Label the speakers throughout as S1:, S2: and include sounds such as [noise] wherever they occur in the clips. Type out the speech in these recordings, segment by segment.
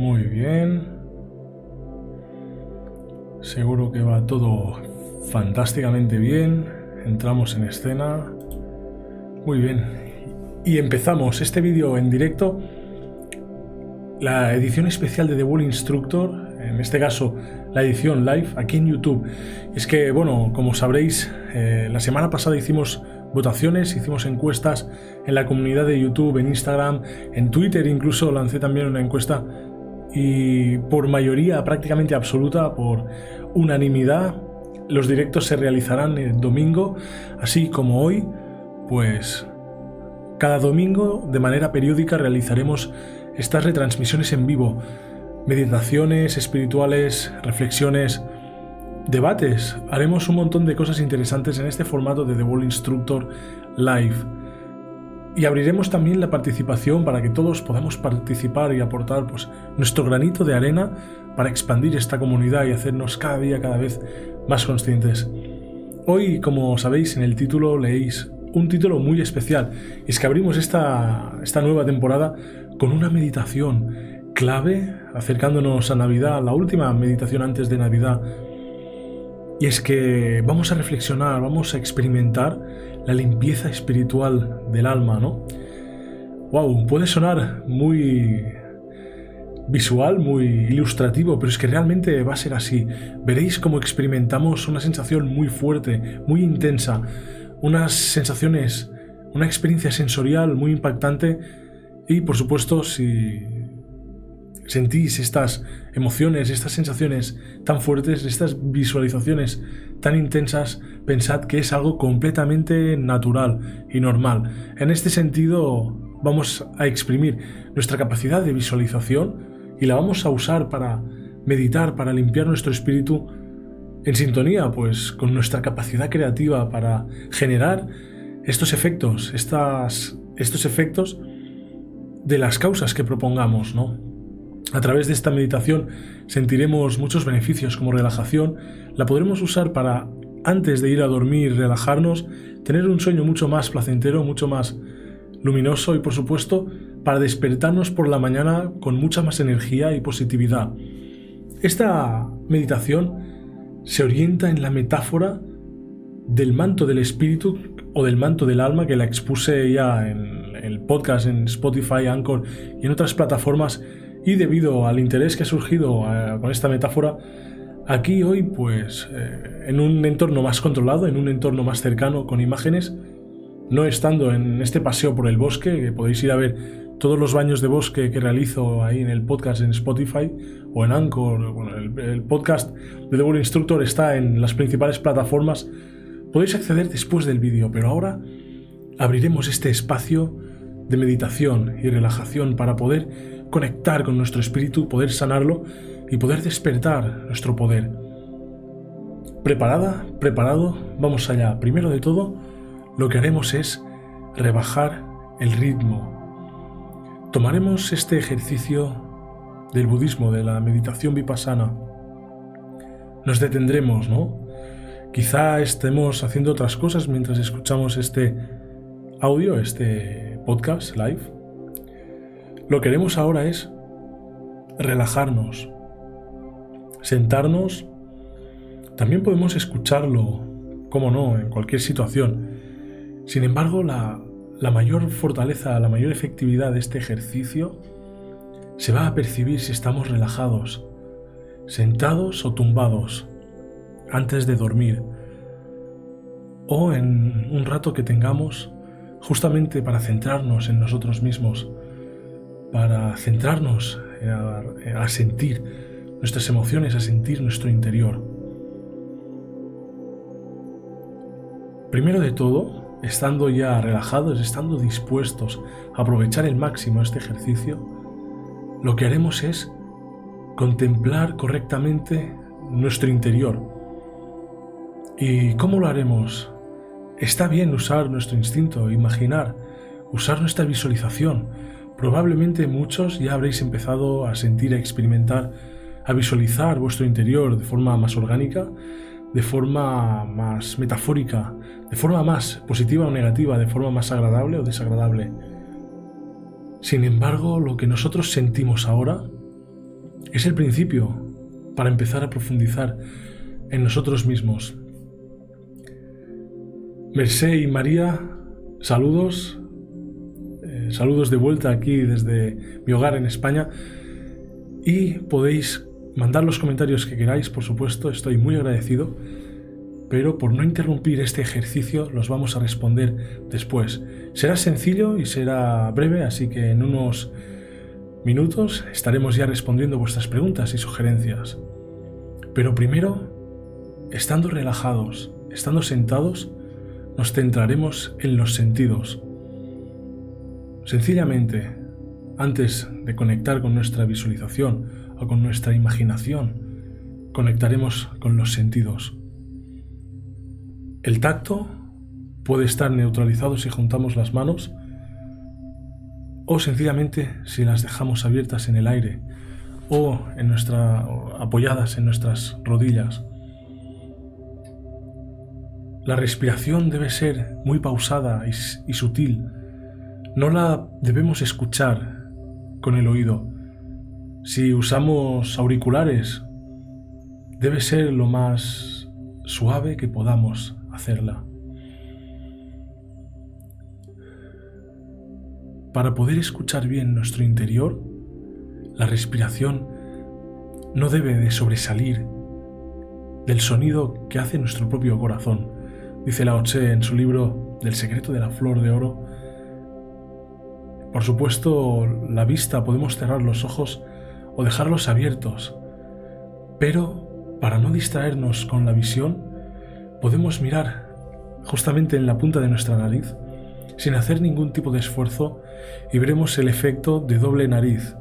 S1: Muy bien. Seguro que va todo fantásticamente bien. Entramos en escena. Muy bien. Y empezamos este vídeo en directo. La edición especial de The Wall Instructor, en este caso la edición live, aquí en YouTube. Es que, bueno, como sabréis, eh, la semana pasada hicimos votaciones, hicimos encuestas en la comunidad de YouTube, en Instagram, en Twitter incluso lancé también una encuesta y por mayoría prácticamente absoluta, por unanimidad, los directos se realizarán el domingo, así como hoy, pues cada domingo de manera periódica realizaremos estas retransmisiones en vivo, meditaciones espirituales, reflexiones, debates. Haremos un montón de cosas interesantes en este formato de The Wall Instructor Live. Y abriremos también la participación para que todos podamos participar y aportar pues, nuestro granito de arena para expandir esta comunidad y hacernos cada día cada vez más conscientes. Hoy, como sabéis, en el título leéis un título muy especial. Es que abrimos esta, esta nueva temporada con una meditación clave acercándonos a Navidad, la última meditación antes de Navidad y es que vamos a reflexionar, vamos a experimentar la limpieza espiritual del alma, ¿no? Wow, puede sonar muy visual, muy ilustrativo, pero es que realmente va a ser así. Veréis cómo experimentamos una sensación muy fuerte, muy intensa, unas sensaciones, una experiencia sensorial muy impactante y por supuesto si sentís estas emociones, estas sensaciones tan fuertes, estas visualizaciones tan intensas, pensad que es algo completamente natural y normal. En este sentido, vamos a exprimir nuestra capacidad de visualización y la vamos a usar para meditar, para limpiar nuestro espíritu en sintonía pues con nuestra capacidad creativa para generar estos efectos, estas, estos efectos de las causas que propongamos, ¿no? A través de esta meditación sentiremos muchos beneficios como relajación. La podremos usar para, antes de ir a dormir, relajarnos, tener un sueño mucho más placentero, mucho más luminoso y, por supuesto, para despertarnos por la mañana con mucha más energía y positividad. Esta meditación se orienta en la metáfora del manto del espíritu o del manto del alma que la expuse ya en el podcast, en Spotify, Anchor y en otras plataformas y debido al interés que ha surgido eh, con esta metáfora, aquí hoy, pues, eh, en un entorno más controlado, en un entorno más cercano, con imágenes, no estando en este paseo por el bosque, que podéis ir a ver todos los baños de bosque que realizo ahí en el podcast en Spotify o en Anchor, bueno, el, podcast de The World Instructor está en las principales plataformas, podéis acceder después del vídeo, pero ahora abriremos este espacio de meditación y relajación para poder conectar con nuestro espíritu, poder sanarlo y poder despertar nuestro poder. ¿Preparada? ¿Preparado? Vamos allá. Primero de todo, lo que haremos es rebajar el ritmo. Tomaremos este ejercicio del budismo, de la meditación vipassana. Nos detendremos, ¿no? Quizá estemos haciendo otras cosas mientras escuchamos este audio, este podcast live lo que haremos ahora es relajarnos, sentarnos. También podemos escucharlo, como no, en cualquier situación. Sin embargo, la, la mayor fortaleza, la mayor efectividad de este ejercicio se va a percibir si estamos relajados, sentados o tumbados, antes de dormir, o en un rato que tengamos justamente para centrarnos en nosotros mismos, para centrarnos a, sentir nuestras emociones, a sentir nuestro interior. Primero de todo, estando ya relajados, estando dispuestos a aprovechar el máximo este ejercicio, lo que haremos es contemplar correctamente nuestro interior. ¿Y cómo lo haremos? Está bien usar nuestro instinto, imaginar, usar nuestra visualización, Probablemente muchos ya habréis empezado a sentir, a experimentar, a visualizar vuestro interior de forma más orgánica, de forma más metafórica, de forma más positiva o negativa, de forma más agradable o desagradable. Sin embargo, lo que nosotros sentimos ahora Es el principio para empezar a profundizar en nosotros mismos. Mercé y María, saludos. Saludos de vuelta aquí desde mi hogar en España. Y podéis mandar los comentarios que queráis, por supuesto, estoy muy agradecido. Pero por no interrumpir este ejercicio los vamos a responder después. Será sencillo y será breve, así que en unos minutos estaremos ya respondiendo vuestras preguntas y sugerencias. Pero primero, estando relajados, estando sentados, nos centraremos en los sentidos. Sencillamente, antes de conectar con nuestra visualización o con nuestra imaginación, conectaremos con los sentidos. El tacto puede estar neutralizado si juntamos las manos o sencillamente si las dejamos abiertas en el aire o en nuestra, apoyadas en nuestras rodillas. La respiración debe ser muy pausada y, y sutil. No la debemos escuchar con el oído. Si usamos auriculares, debe ser lo más suave que podamos hacerla. Para poder escuchar bien nuestro interior, la respiración no debe de sobresalir del sonido que hace nuestro propio corazón. Dice Lao Tse en su libro Del secreto de la flor de oro. Por supuesto, la vista podemos cerrar los ojos o dejarlos abiertos, pero para no distraernos con la visión, podemos mirar justamente en la punta de nuestra nariz sin hacer ningún tipo de esfuerzo y veremos el efecto de doble nariz.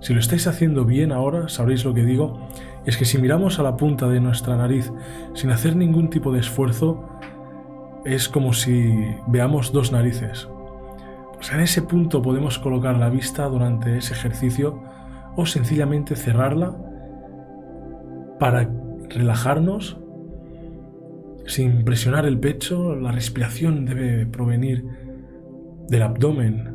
S1: Si lo estáis haciendo bien ahora, sabréis lo que digo, es que si miramos a la punta de nuestra nariz sin hacer ningún tipo de esfuerzo, es como si veamos dos narices. En ese punto podemos colocar la vista durante ese ejercicio o sencillamente cerrarla para relajarnos sin presionar el pecho. La respiración debe provenir del abdomen.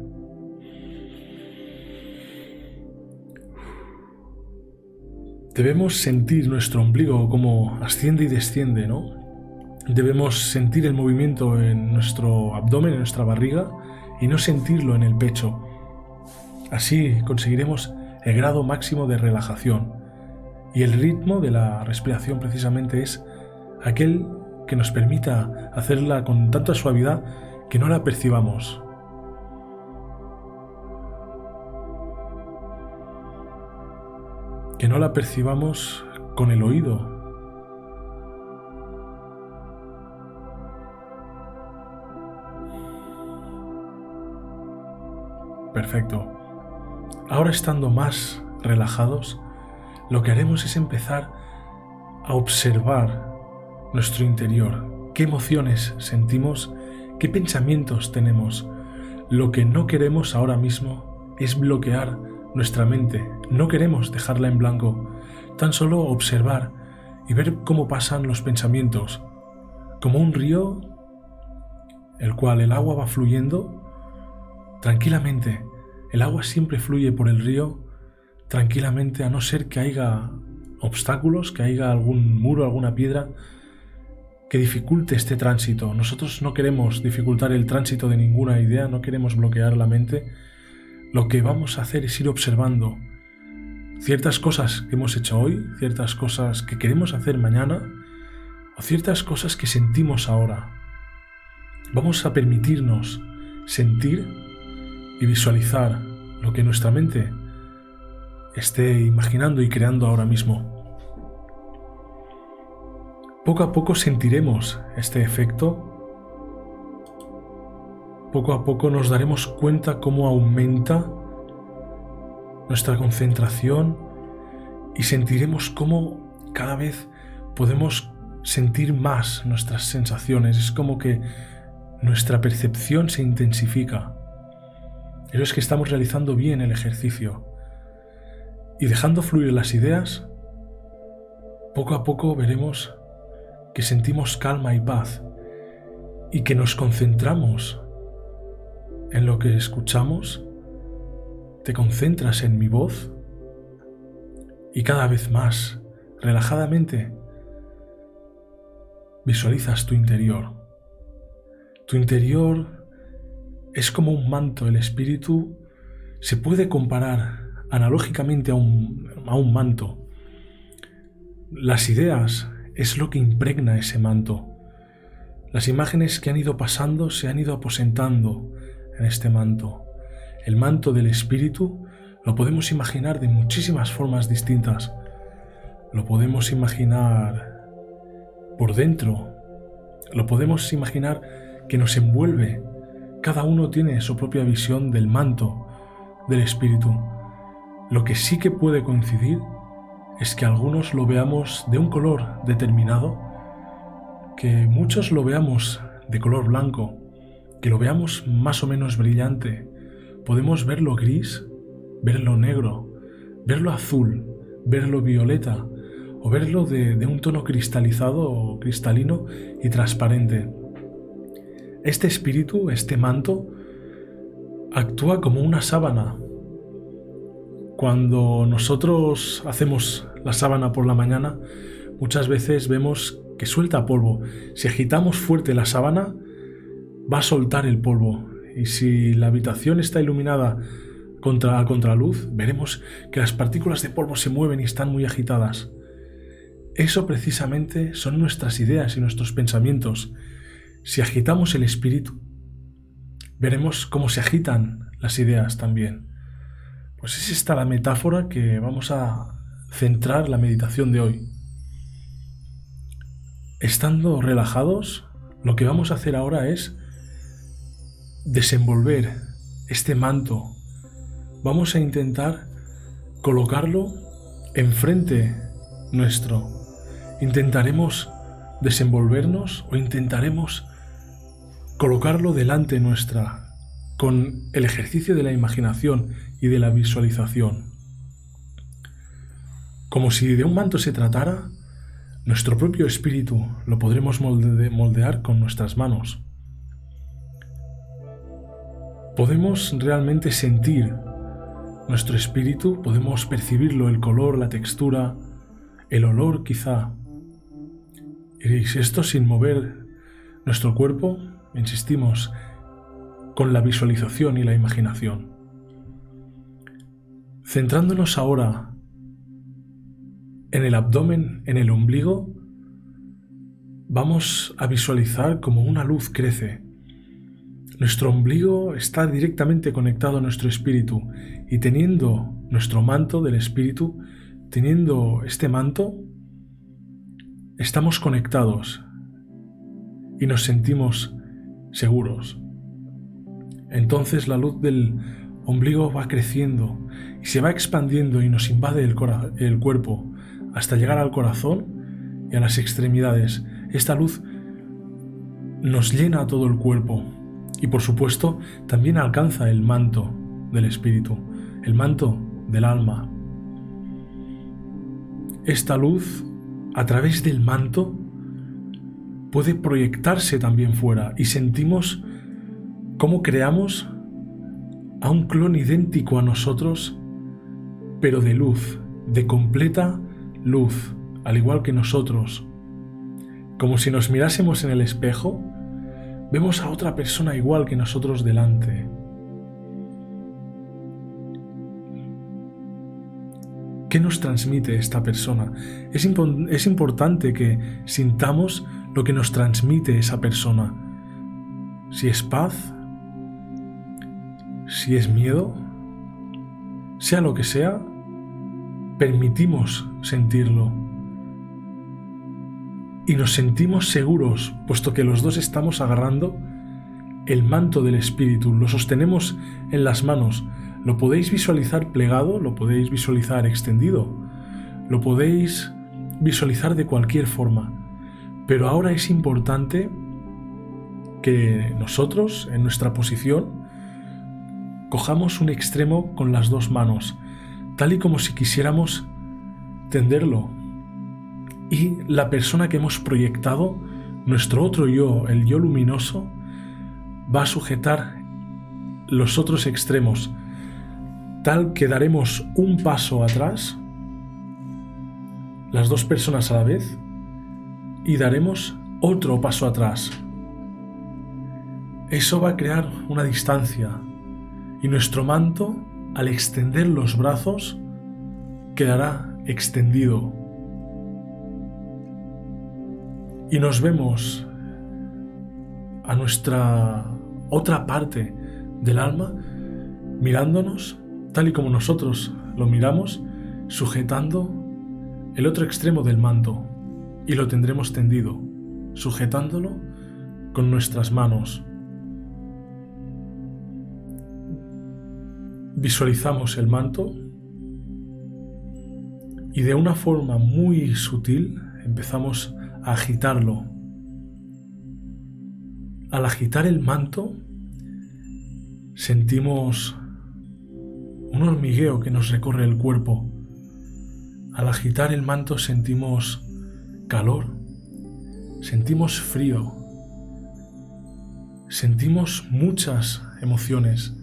S1: Debemos sentir nuestro ombligo como asciende y desciende, ¿no? Debemos sentir el movimiento en nuestro abdomen, en nuestra barriga, y no sentirlo en el pecho. Así conseguiremos el grado máximo de relajación. Y el ritmo de la respiración precisamente es aquel que nos permita hacerla con tanta suavidad que no la percibamos. que no la percibamos con el oído. Perfecto. Ahora estando más relajados, lo que haremos es empezar a observar nuestro interior, qué emociones sentimos, qué pensamientos tenemos. Lo que no queremos ahora mismo es bloquear nuestra mente. No queremos dejarla en blanco, tan solo observar y ver cómo pasan los pensamientos, como un río el cual el agua va fluyendo tranquilamente. El agua siempre fluye por el río tranquilamente a no ser que haya obstáculos, que haya algún muro, alguna piedra que dificulte este tránsito. Nosotros no queremos dificultar el tránsito de ninguna idea, no queremos bloquear la mente, lo que vamos a hacer es ir observando ciertas cosas que hemos hecho hoy, ciertas cosas que queremos hacer mañana o ciertas cosas que sentimos ahora. Vamos a permitirnos sentir y visualizar lo que nuestra mente esté imaginando y creando ahora mismo. Poco a poco sentiremos este efecto poco a poco nos daremos cuenta cómo aumenta nuestra concentración y sentiremos cómo cada vez podemos sentir más nuestras sensaciones. Es como que nuestra percepción se intensifica. Pero es que estamos realizando bien el ejercicio. Y dejando fluir las ideas, poco a poco veremos que sentimos calma y paz y que nos concentramos en lo que escuchamos? ¿Te concentras en mi voz? y cada vez más, relajadamente, visualizas tu interior. Tu interior es como un manto, el espíritu se puede comparar analógicamente a un, a un manto. Las ideas es lo que impregna ese manto. Las imágenes que han ido pasando se han ido aposentando en este manto. El manto del espíritu lo podemos imaginar de muchísimas formas distintas. Lo podemos imaginar por dentro. Lo podemos imaginar que nos envuelve. Cada uno tiene su propia visión del manto del espíritu. Lo que sí que puede coincidir es que algunos lo veamos de un color determinado, que muchos lo veamos de color blanco, que lo veamos más o menos brillante. Podemos verlo gris, verlo negro, verlo azul, verlo violeta o verlo de, un tono cristalizado o cristalino y transparente. Este espíritu, este manto, actúa como una sábana. Cuando nosotros hacemos la sábana por la mañana, muchas veces vemos que suelta polvo. Si agitamos fuerte la sábana, va a soltar el polvo. Y si la habitación está iluminada contra, a contraluz, veremos que las partículas de polvo se mueven y están muy agitadas. Eso precisamente son nuestras ideas y nuestros pensamientos. Si agitamos el espíritu, veremos cómo se agitan las ideas también. Pues es esta la metáfora que vamos a centrar la meditación de hoy. Estando relajados, lo que vamos a hacer ahora es desenvolver este manto. Vamos a intentar colocarlo enfrente nuestro. Intentaremos desenvolvernos o intentaremos colocarlo delante nuestra con el ejercicio de la imaginación y de la visualización. Como si de un manto se tratara, nuestro propio espíritu lo podremos moldear con nuestras manos. Podemos realmente sentir nuestro espíritu, podemos percibirlo, el color, la textura, el olor quizá. Y esto sin mover nuestro cuerpo insistimos, con la visualización y la imaginación. Centrándonos ahora en el abdomen, en el ombligo, vamos a visualizar como una luz crece. Nuestro ombligo está directamente conectado a nuestro espíritu y teniendo nuestro manto del espíritu, teniendo este manto, estamos conectados y nos sentimos seguros. Entonces la luz del ombligo va creciendo y se va expandiendo y nos invade el, el, cuerpo hasta llegar al corazón y a las extremidades. Esta luz nos llena todo el cuerpo y por supuesto también alcanza el manto del espíritu, el manto del alma. Esta luz, a través del manto, puede proyectarse también fuera y sentimos cómo creamos a un clon idéntico a nosotros, pero de luz, de completa luz, al igual que nosotros. Como si nos mirásemos en el espejo, vemos a otra persona igual que nosotros delante. ¿Qué nos transmite esta persona? Es, es importante que sintamos lo que nos transmite esa persona. Si es paz, si es miedo, sea lo que sea, permitimos sentirlo. Y nos sentimos seguros, puesto que los dos estamos agarrando el manto del Espíritu, lo sostenemos en las manos, lo podéis visualizar plegado, lo podéis visualizar extendido, lo podéis visualizar de cualquier forma. Pero ahora es importante que nosotros, en nuestra posición, cojamos un extremo con las dos manos, tal y como si quisiéramos tenderlo. Y la persona que hemos proyectado, nuestro otro yo, el yo luminoso, va a sujetar los otros extremos, tal que daremos un paso atrás las dos personas a la vez y daremos otro paso atrás. Eso va a crear una distancia y nuestro manto, al extender los brazos, quedará extendido. Y nos vemos a nuestra otra parte del alma mirándonos tal y como nosotros lo miramos, sujetando el otro extremo del manto y lo tendremos tendido, sujetándolo con nuestras manos. Visualizamos el manto y de una forma muy sutil empezamos a agitarlo. Al agitar el manto sentimos un hormigueo que nos recorre el cuerpo. Al agitar el manto sentimos calor, sentimos frío, sentimos muchas emociones,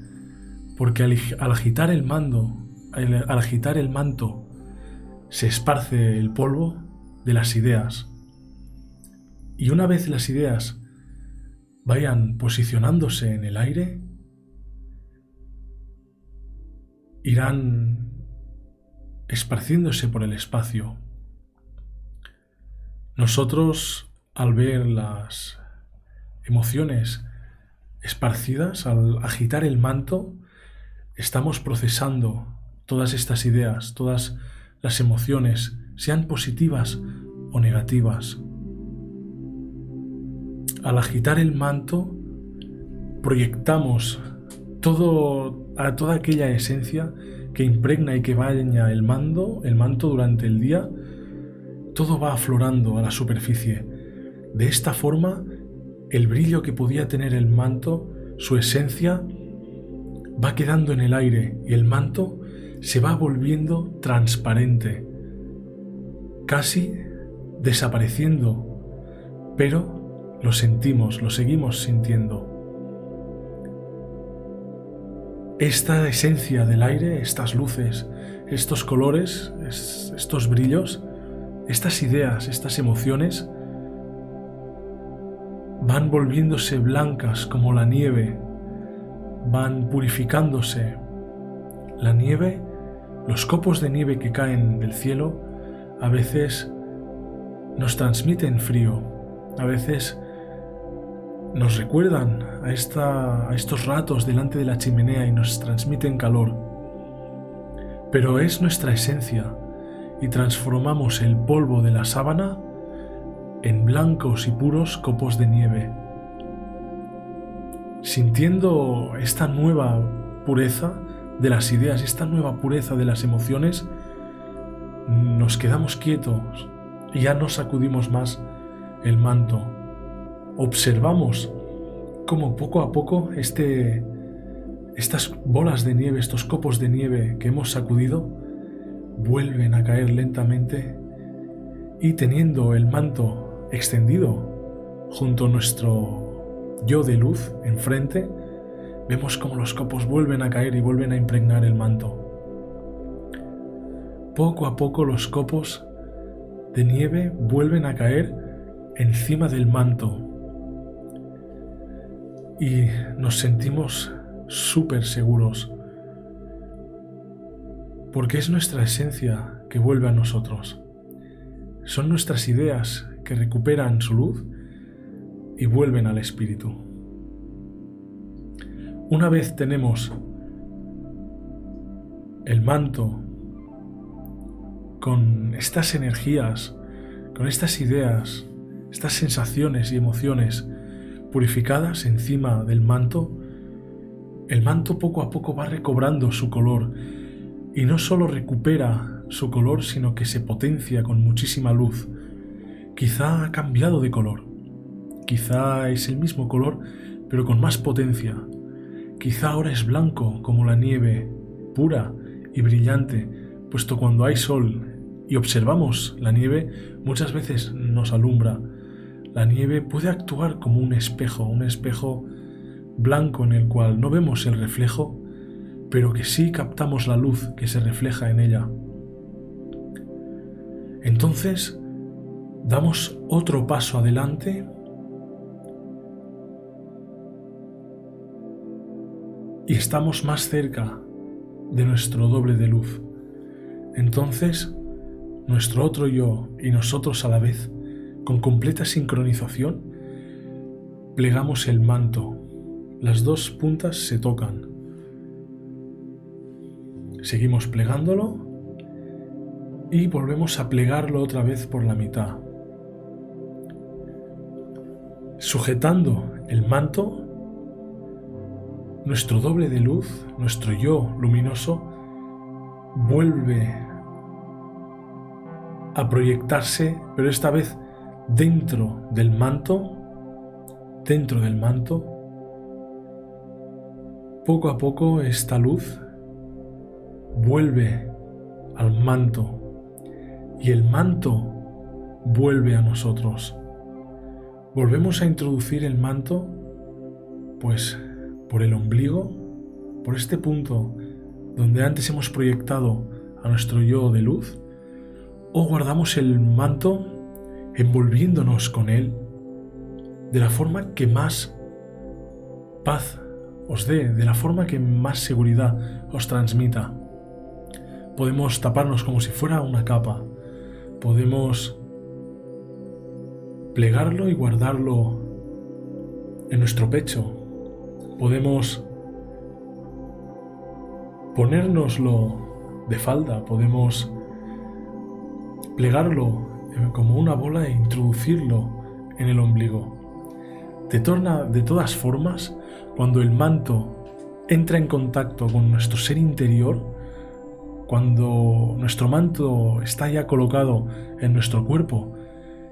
S1: porque al, agitar el mando, al agitar el manto, se esparce el polvo de las ideas. Y una vez las ideas vayan posicionándose en el aire, irán esparciéndose por el espacio. Nosotros, al ver las emociones esparcidas, al agitar el manto, estamos procesando todas estas ideas, todas las emociones, sean positivas o negativas. Al agitar el manto, proyectamos todo, a toda aquella esencia que impregna y que baña el el manto durante el día, todo va aflorando a la superficie. De esta forma, el brillo que podía tener el manto, su esencia, va quedando en el aire y el manto se va volviendo transparente, casi desapareciendo, pero lo sentimos, lo seguimos sintiendo. esta esencia del aire, estas luces, estos colores, estos brillos, estas ideas, estas emociones, van volviéndose blancas como la nieve, van purificándose. La nieve, los copos de nieve que caen del cielo, a veces nos transmiten frío, a veces nos recuerdan a, esta, a estos ratos delante de la chimenea y nos transmiten calor. Pero es nuestra esencia y transformamos el polvo de la sábana en blancos y puros copos de nieve. Sintiendo esta nueva pureza de las ideas, esta nueva pureza de las emociones, nos quedamos quietos y ya no sacudimos más el manto observamos cómo poco a poco este, estas bolas de nieve, estos copos de nieve que hemos sacudido, vuelven a caer lentamente y teniendo el manto extendido junto a nuestro yo de luz enfrente, vemos cómo los copos vuelven a caer y vuelven a impregnar el manto. Poco a poco los copos de nieve vuelven a caer encima del manto y nos sentimos súper seguros porque es nuestra esencia que vuelve a nosotros. Son nuestras ideas que recuperan su luz y vuelven al espíritu. Una vez tenemos el manto con estas energías, con estas ideas, estas sensaciones y emociones purificadas encima del manto, el manto poco a poco va recobrando su color y no solo recupera su color, sino que se potencia con muchísima luz. Quizá ha cambiado de color, quizá es el mismo color, pero con más potencia. Quizá ahora es blanco como la nieve, pura y brillante, puesto cuando hay sol y observamos la nieve, muchas veces nos alumbra la nieve puede actuar como un espejo, un espejo blanco en el cual no vemos el reflejo, pero que sí captamos la luz que se refleja en ella. Entonces, damos otro paso adelante y estamos más cerca de nuestro doble de luz. Entonces, nuestro otro yo y nosotros a la vez, con completa sincronización, plegamos el manto. Las dos puntas se tocan. Seguimos plegándolo y volvemos a plegarlo otra vez por la mitad. Sujetando el manto, nuestro doble de luz, nuestro yo luminoso, vuelve a proyectarse, pero esta vez dentro del manto, dentro del manto, poco a poco esta luz vuelve al manto y el manto vuelve a nosotros. Volvemos a introducir el manto, pues por el ombligo, por este punto donde antes hemos proyectado a nuestro yo de luz, o guardamos el manto envolviéndonos con él de la forma que más paz os dé, de la forma que más seguridad os transmita. Podemos taparnos como si fuera una capa, podemos plegarlo y guardarlo en nuestro pecho. Podemos ponérnoslo de falda, podemos plegarlo como una bola e introducirlo en el ombligo. De, torna, de todas formas, cuando el manto entra en contacto con nuestro ser interior, cuando nuestro manto está ya colocado en nuestro cuerpo,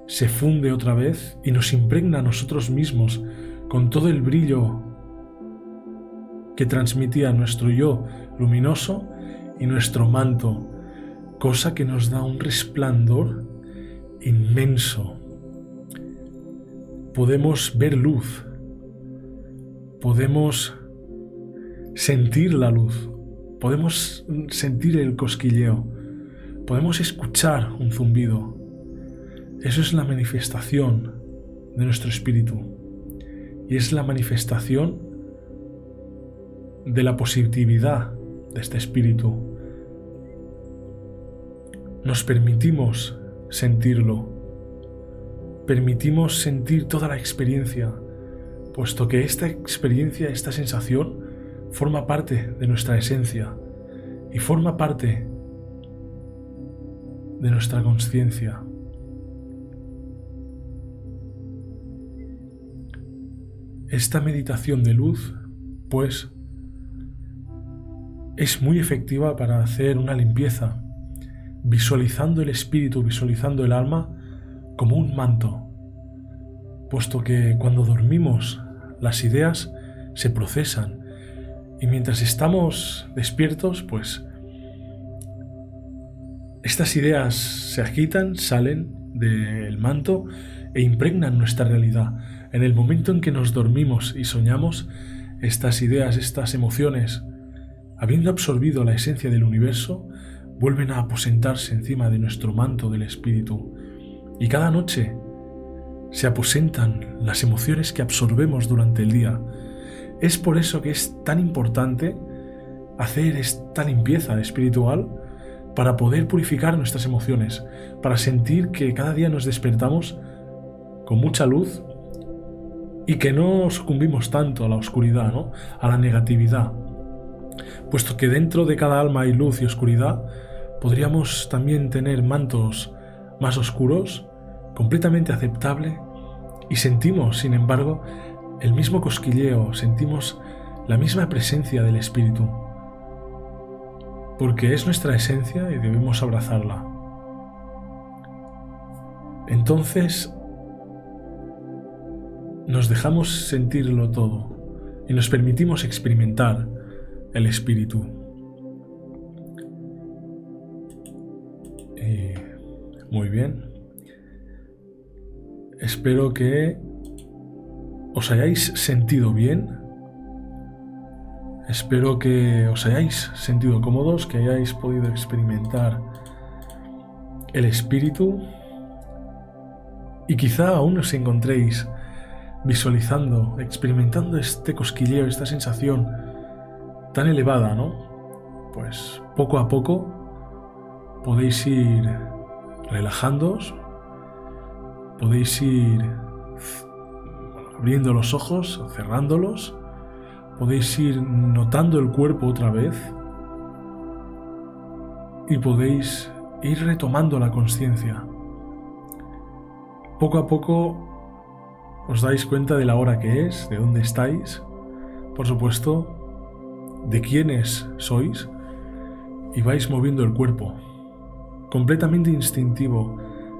S1: se funde otra vez y nos impregna a nosotros mismos con todo el brillo que transmitía nuestro yo luminoso y nuestro manto, cosa que nos da un resplandor inmenso. Podemos ver luz, podemos sentir la luz, podemos sentir el cosquilleo, podemos escuchar un zumbido. Eso es la manifestación de nuestro espíritu y es la manifestación de la positividad de este espíritu. Nos permitimos sentirlo, permitimos sentir toda la experiencia, puesto que esta experiencia, esta sensación, forma parte de nuestra esencia y forma parte de nuestra conciencia. Esta meditación de luz, pues, es muy efectiva para hacer una limpieza, visualizando el espíritu, visualizando el alma como un manto, puesto que cuando dormimos las ideas se procesan y mientras estamos despiertos, pues estas ideas se agitan, salen del manto e impregnan nuestra realidad. En el momento en que nos dormimos y soñamos, estas ideas, estas emociones, habiendo absorbido la esencia del universo, vuelven a aposentarse encima de nuestro manto del espíritu. Y cada noche se aposentan las emociones que absorbemos durante el día. Es por eso que es tan importante hacer esta limpieza espiritual para poder purificar nuestras emociones, para sentir que cada día nos despertamos con mucha luz y que no sucumbimos tanto a la oscuridad, ¿no? a la negatividad puesto que dentro de cada alma hay luz y oscuridad, podríamos también tener mantos más oscuros, completamente aceptable, y sentimos, sin embargo, el mismo cosquilleo, sentimos la misma presencia del Espíritu, porque es nuestra esencia y debemos abrazarla. Entonces, nos dejamos sentirlo todo y nos permitimos experimentar el espíritu. muy bien. Espero que os hayáis sentido bien. Espero que os hayáis sentido cómodos, que hayáis podido experimentar el espíritu y quizá aún os encontréis visualizando, experimentando este cosquilleo, esta sensación tan elevada, ¿no? Pues poco a poco podéis ir relajándoos, podéis ir abriendo los ojos, cerrándolos, podéis ir notando el cuerpo otra vez y podéis ir retomando la conciencia. Poco a poco os dais cuenta de la hora que es, de dónde estáis, por supuesto, de quiénes sois y vais moviendo el cuerpo. Completamente instintivo.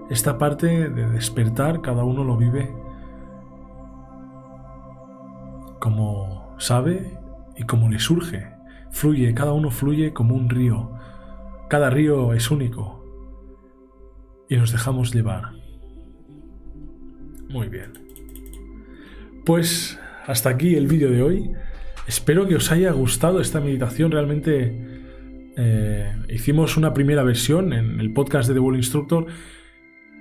S1: Esta parte de despertar cada uno lo vive como sabe y como le surge. Fluye, cada uno fluye como un río. Cada río es único. Y nos dejamos llevar. Muy bien. Pues hasta aquí el vídeo de hoy. Espero que os haya gustado esta meditación. Realmente eh, hicimos una primera versión en el podcast de The Wall Instructor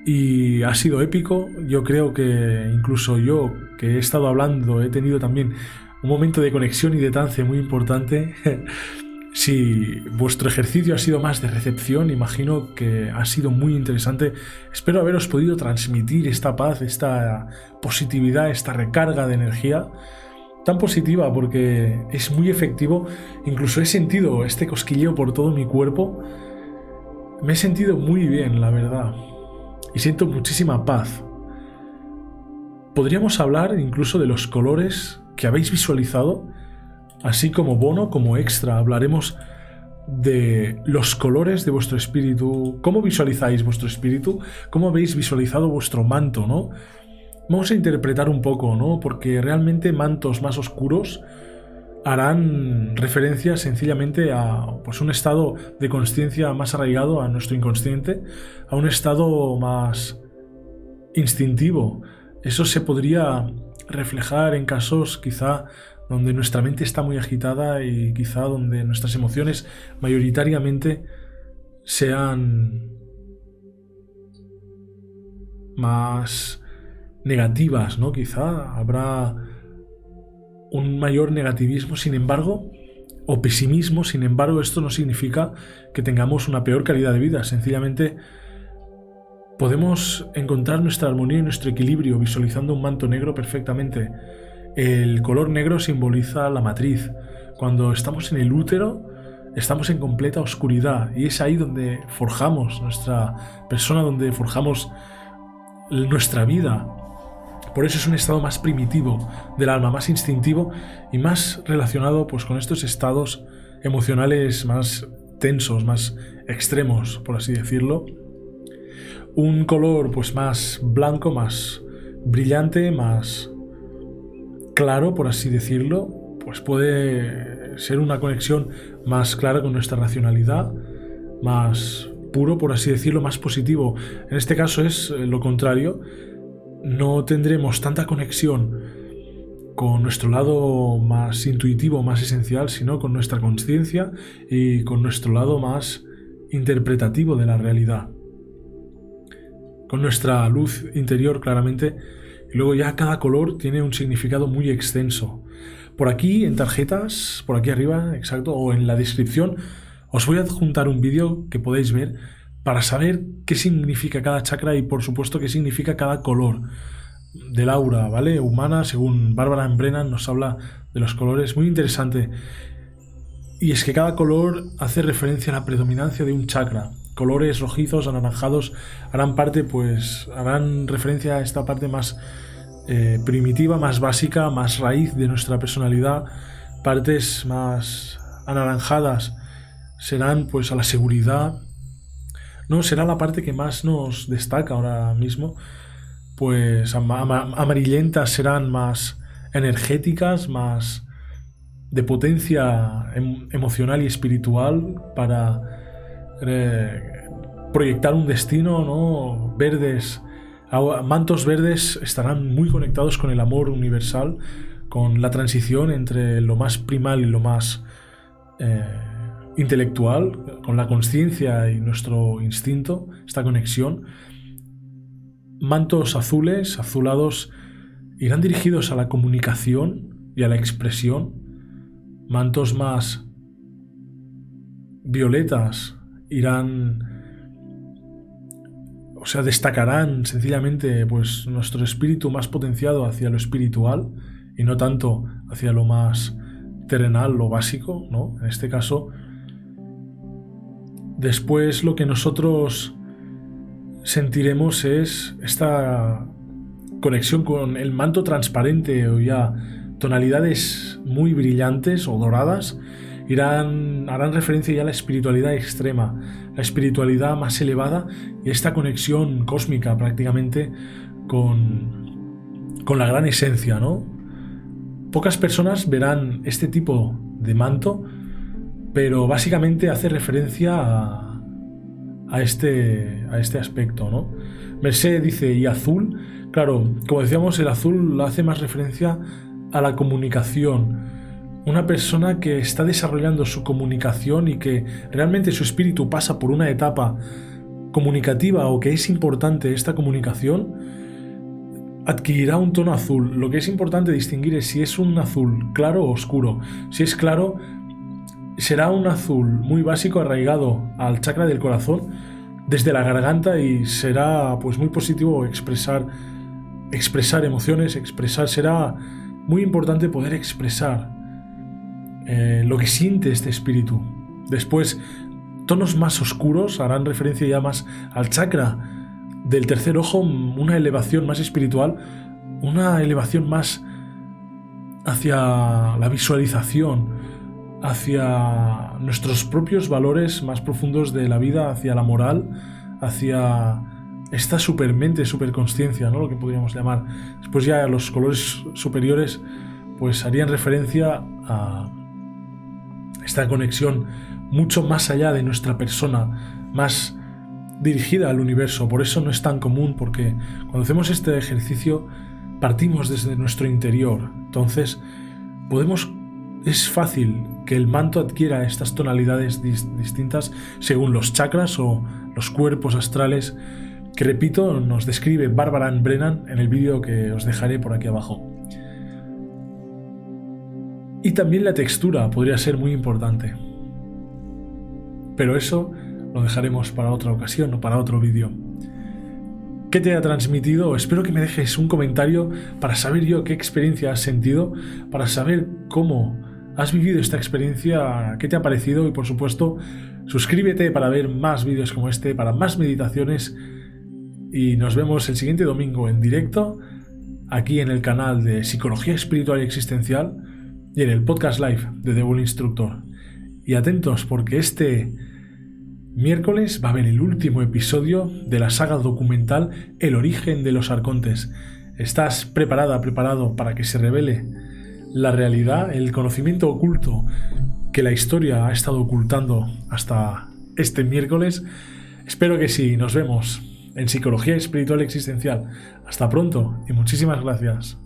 S1: y ha sido épico. Yo creo que incluso yo, que he estado hablando, he tenido también un momento de conexión y de trance muy importante. [laughs] Si vuestro ejercicio ha sido más de recepción, imagino que ha sido muy interesante. Espero haberos podido transmitir esta paz, esta positividad, esta recarga de energía tan positiva porque es muy efectivo. Incluso he sentido este cosquilleo por todo mi cuerpo. Me he sentido muy bien, la verdad. Y siento muchísima paz. Podríamos hablar incluso de los colores que habéis visualizado Así como bono, como extra, hablaremos de los colores de vuestro espíritu, cómo visualizáis vuestro espíritu, cómo habéis visualizado vuestro manto, ¿no? Vamos a interpretar un poco, ¿no? Porque realmente mantos más oscuros harán referencia sencillamente a pues, un estado de conciencia más arraigado a nuestro inconsciente, a un estado más instintivo. Eso se podría reflejar en casos quizá donde nuestra mente está muy agitada y quizá donde nuestras emociones mayoritariamente sean más negativas, ¿no? Quizá habrá un mayor negativismo, sin embargo, o pesimismo, sin embargo, esto no significa que tengamos una peor calidad de vida, sencillamente podemos encontrar nuestra armonía y nuestro equilibrio visualizando un manto negro perfectamente el color negro simboliza la matriz. Cuando estamos en el útero, estamos en completa oscuridad y es ahí donde forjamos nuestra persona, donde forjamos nuestra vida. Por eso es un estado más primitivo del alma, más instintivo y más relacionado pues, con estos estados emocionales más tensos, más extremos, por así decirlo. Un color pues más blanco, más brillante, más claro, por así decirlo, pues puede ser una conexión más clara con nuestra racionalidad, más puro, por así decirlo, más positivo. En este caso es eh, lo contrario. No tendremos tanta conexión con nuestro lado más intuitivo, más esencial, sino con nuestra conciencia y con nuestro lado más interpretativo de la realidad. Con nuestra luz interior claramente y luego ya cada color tiene un significado muy extenso. Por aquí en tarjetas, por aquí arriba, exacto, o en la descripción, os voy a adjuntar un vídeo que podéis ver para saber qué significa cada chakra y por supuesto qué significa cada color del aura, ¿vale? Humana, según Bárbara Brennan nos habla de los colores, muy interesante. Y es que cada color hace referencia a la predominancia de un chakra. Colores rojizos, anaranjados, harán parte, pues, harán referencia a esta parte más eh, primitiva, más básica, más raíz de nuestra personalidad. Partes más anaranjadas serán, pues, a la seguridad. No, será la parte que más nos destaca ahora mismo. Pues amarillentas serán más energéticas, más de potencia em, emocional y espiritual para eh, proyectar un destino, ¿no? Verdes, mantos verdes estarán muy conectados con el amor universal, con la transición entre lo más primal y lo más eh, intelectual, con la conciencia y nuestro instinto, esta conexión. Mantos azules, azulados, irán dirigidos a la comunicación y a la expresión. Mantos más violetas irán o sea, destacarán sencillamente pues nuestro espíritu más potenciado hacia lo espiritual y no tanto hacia lo más terrenal, lo básico, ¿no? En este caso, después lo que nosotros sentiremos es esta conexión con el manto transparente o ya tonalidades muy brillantes o doradas irán, harán referencia ya a la espiritualidad extrema, la espiritualidad más elevada y esta conexión cósmica prácticamente con, con la gran esencia, ¿no? Pocas personas verán este tipo de manto, pero básicamente hace referencia a, este, a este aspecto, ¿no? Merced dice, y azul, claro, como decíamos, el azul hace más referencia a la comunicación, una persona que está desarrollando su comunicación y que realmente su espíritu pasa por una etapa comunicativa o que es importante esta comunicación, adquirirá un tono azul. Lo que es importante distinguir es si es un azul claro o oscuro. Si es claro, será un azul muy básico arraigado al chakra del corazón desde la garganta y será pues muy positivo expresar expresar emociones, expresar será muy importante poder expresar eh, lo que siente este espíritu. Después, tonos más oscuros harán referencia ya más al chakra del tercer ojo, una elevación más espiritual, una elevación más hacia la visualización, hacia nuestros propios valores más profundos de la vida, hacia la moral, hacia esta supermente, superconsciencia, ¿no? Lo que podríamos llamar. Después ya los colores superiores pues harían referencia a esta conexión mucho más allá de nuestra persona, más dirigida al universo. Por eso no es tan común, porque cuando hacemos este ejercicio partimos desde nuestro interior. Entonces, podemos es fácil que el manto adquiera estas tonalidades distintas según los chakras o los cuerpos astrales que repito nos describe Barbara Brennan en el vídeo que os dejaré por aquí abajo. Y también la textura podría ser muy importante. Pero eso lo dejaremos para otra ocasión o para otro vídeo. ¿Qué te ha transmitido? Espero que me dejes un comentario para saber yo qué experiencia has sentido, para saber cómo has vivido esta experiencia, qué te ha parecido y por supuesto suscríbete para ver más vídeos como este, para más meditaciones y nos vemos el siguiente domingo en directo aquí en el canal de Psicología Espiritual y Existencial y en el podcast live de The Instructor. Y atentos porque este miércoles va a haber el último episodio de la saga documental El origen de los arcontes. ¿Estás preparada, preparado para que se revele la realidad, el conocimiento oculto que la historia ha estado ocultando hasta este miércoles? Espero que sí, nos vemos en Psicología Espiritual Existencial. Hasta pronto y muchísimas gracias.